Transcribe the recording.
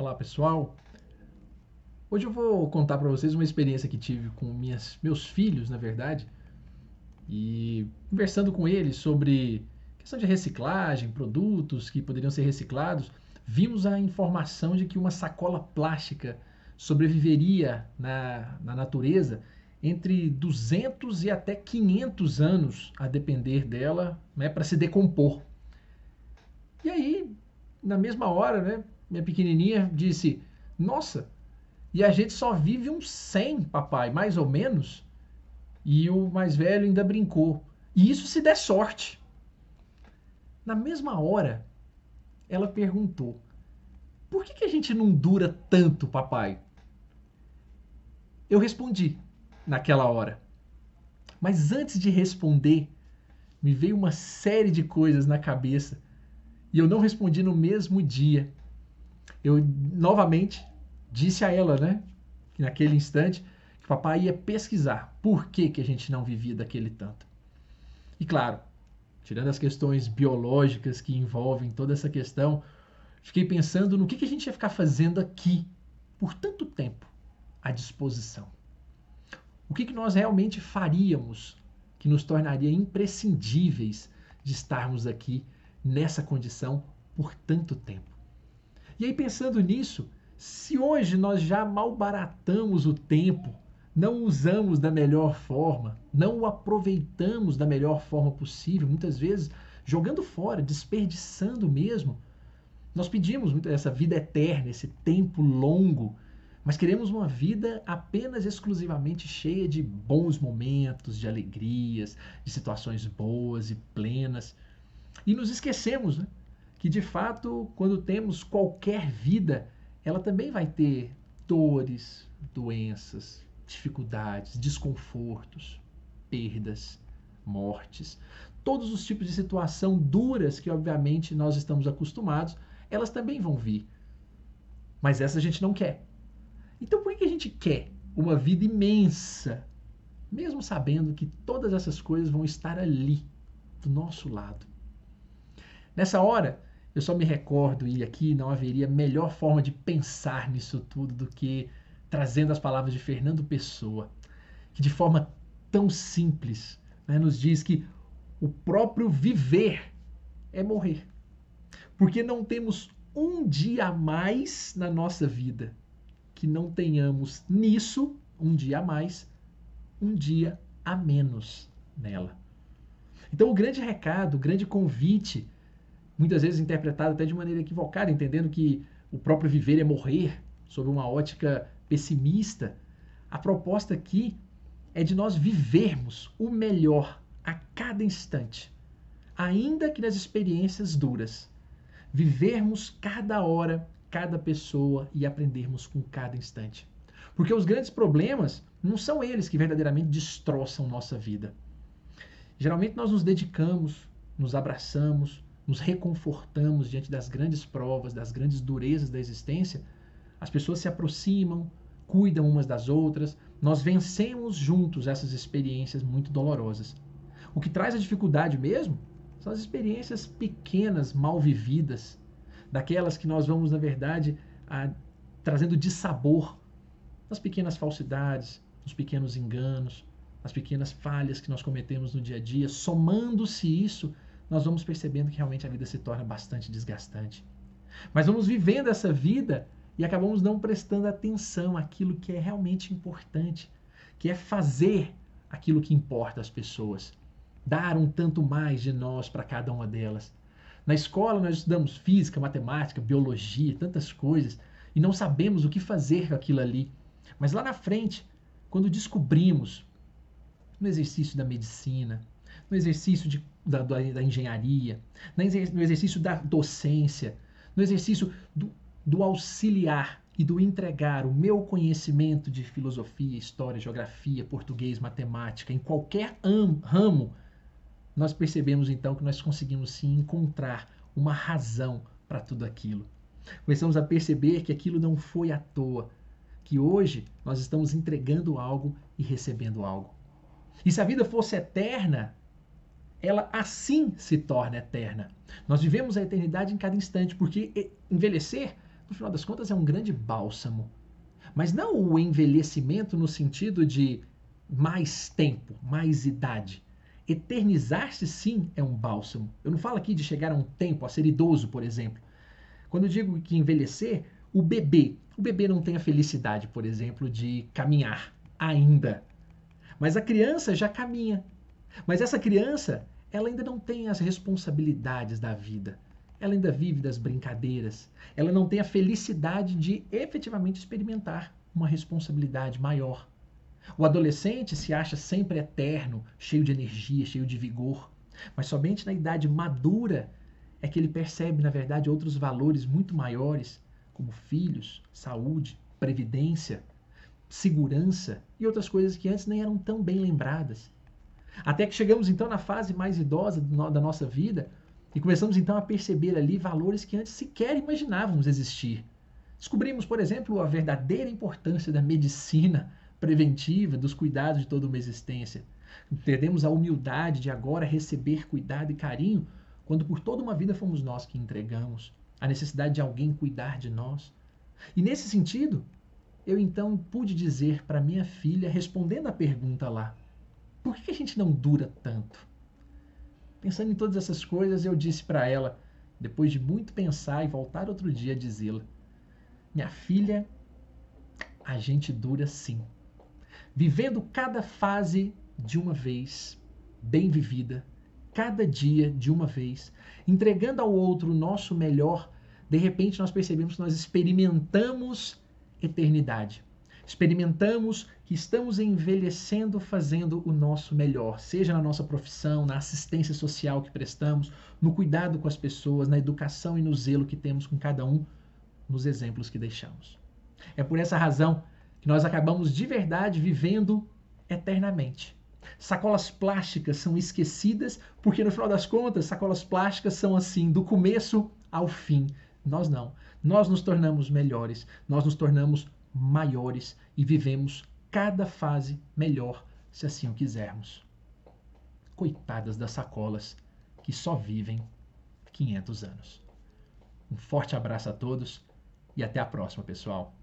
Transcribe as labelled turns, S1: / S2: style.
S1: Olá pessoal, hoje eu vou contar para vocês uma experiência que tive com minhas, meus filhos, na verdade, e conversando com eles sobre questão de reciclagem, produtos que poderiam ser reciclados, vimos a informação de que uma sacola plástica sobreviveria na, na natureza entre 200 e até 500 anos, a depender dela, né, para se decompor. E aí, na mesma hora, né, minha pequenininha disse: Nossa, e a gente só vive uns 100, papai, mais ou menos. E o mais velho ainda brincou: E isso se der sorte. Na mesma hora, ela perguntou: Por que, que a gente não dura tanto, papai? Eu respondi naquela hora. Mas antes de responder, me veio uma série de coisas na cabeça e eu não respondi no mesmo dia eu novamente disse a ela, né, que naquele instante, que papai ia pesquisar por que, que a gente não vivia daquele tanto. E claro, tirando as questões biológicas que envolvem toda essa questão, fiquei pensando no que, que a gente ia ficar fazendo aqui por tanto tempo à disposição. O que, que nós realmente faríamos que nos tornaria imprescindíveis de estarmos aqui nessa condição por tanto tempo? E aí, pensando nisso, se hoje nós já malbaratamos o tempo, não usamos da melhor forma, não o aproveitamos da melhor forma possível, muitas vezes jogando fora, desperdiçando mesmo, nós pedimos essa vida eterna, esse tempo longo, mas queremos uma vida apenas exclusivamente cheia de bons momentos, de alegrias, de situações boas e plenas. E nos esquecemos né, que de fato, quando temos qualquer vida, ela também vai ter dores, doenças, dificuldades, desconfortos, perdas, mortes, todos os tipos de situação duras que obviamente nós estamos acostumados, elas também vão vir. Mas essa a gente não quer. Então por que a gente quer uma vida imensa, mesmo sabendo que todas essas coisas vão estar ali, do nosso lado? Nessa hora, eu só me recordo, e aqui não haveria melhor forma de pensar nisso tudo do que trazendo as palavras de Fernando Pessoa, que de forma tão simples né, nos diz que o próprio viver é morrer. Porque não temos um dia a mais na nossa vida que não tenhamos nisso um dia a mais, um dia a menos nela. Então, o grande recado, o grande convite muitas vezes interpretado até de maneira equivocada, entendendo que o próprio viver é morrer, sob uma ótica pessimista. A proposta aqui é de nós vivermos o melhor a cada instante, ainda que nas experiências duras. Vivermos cada hora, cada pessoa e aprendermos com cada instante. Porque os grandes problemas não são eles que verdadeiramente destroçam nossa vida. Geralmente nós nos dedicamos, nos abraçamos, nos reconfortamos diante das grandes provas, das grandes durezas da existência, as pessoas se aproximam, cuidam umas das outras, nós vencemos juntos essas experiências muito dolorosas. O que traz a dificuldade mesmo são as experiências pequenas, mal vividas, daquelas que nós vamos, na verdade, a, trazendo dissabor nas pequenas falsidades, nos pequenos enganos, nas pequenas falhas que nós cometemos no dia a dia, somando-se isso nós vamos percebendo que realmente a vida se torna bastante desgastante. Mas vamos vivendo essa vida e acabamos não prestando atenção àquilo que é realmente importante, que é fazer aquilo que importa às pessoas, dar um tanto mais de nós para cada uma delas. Na escola nós estudamos física, matemática, biologia, tantas coisas e não sabemos o que fazer com aquilo ali. Mas lá na frente, quando descobrimos no exercício da medicina, no exercício de, da, da, engenharia, no exercício da docência, no exercício do, do auxiliar e do entregar o meu conhecimento de filosofia, história, geografia, português, matemática, em qualquer ramo, nós percebemos então que nós conseguimos sim encontrar uma razão para tudo aquilo. Começamos a perceber que aquilo não foi à toa, que hoje nós estamos entregando algo e recebendo algo. E se a vida fosse eterna, ela assim se torna eterna. Nós vivemos a eternidade em cada instante, porque envelhecer no final das contas, é um grande bálsamo. Mas não o envelhecimento no sentido de mais tempo, mais idade. Eternizar-se, sim, é um bálsamo. Eu não falo aqui de chegar a um tempo, a ser idoso, por exemplo. Quando eu digo que envelhecer, o bebê. O bebê não tem a felicidade, por exemplo, de caminhar ainda. Mas a criança já caminha. Mas essa criança, ela ainda não tem as responsabilidades da vida. Ela ainda vive das brincadeiras. Ela não tem a felicidade de efetivamente experimentar uma responsabilidade maior. O adolescente se acha sempre eterno, cheio de energia, cheio de vigor. Mas somente na idade madura é que ele percebe, na verdade, outros valores muito maiores, como filhos, saúde, previdência, segurança e outras coisas que antes nem eram tão bem lembradas. Até que chegamos então na fase mais idosa da nossa vida e começamos então a perceber ali valores que antes sequer imaginávamos existir. Descobrimos, por exemplo, a verdadeira importância da medicina preventiva, dos cuidados de toda uma existência. Perdemos a humildade de agora receber cuidado e carinho, quando por toda uma vida fomos nós que entregamos, a necessidade de alguém cuidar de nós. E nesse sentido, eu então pude dizer para minha filha, respondendo à pergunta lá: por que a gente não dura tanto? Pensando em todas essas coisas, eu disse para ela, depois de muito pensar e voltar outro dia a dizê-la: Minha filha, a gente dura sim. Vivendo cada fase de uma vez, bem vivida, cada dia de uma vez, entregando ao outro o nosso melhor, de repente nós percebemos que nós experimentamos eternidade. Experimentamos que estamos envelhecendo fazendo o nosso melhor, seja na nossa profissão, na assistência social que prestamos, no cuidado com as pessoas, na educação e no zelo que temos com cada um, nos exemplos que deixamos. É por essa razão que nós acabamos de verdade vivendo eternamente. Sacolas plásticas são esquecidas porque, no final das contas, sacolas plásticas são assim, do começo ao fim. Nós não. Nós nos tornamos melhores, nós nos tornamos maiores e vivemos cada fase melhor, se assim o quisermos. Coitadas das sacolas que só vivem 500 anos. Um forte abraço a todos e até a próxima, pessoal.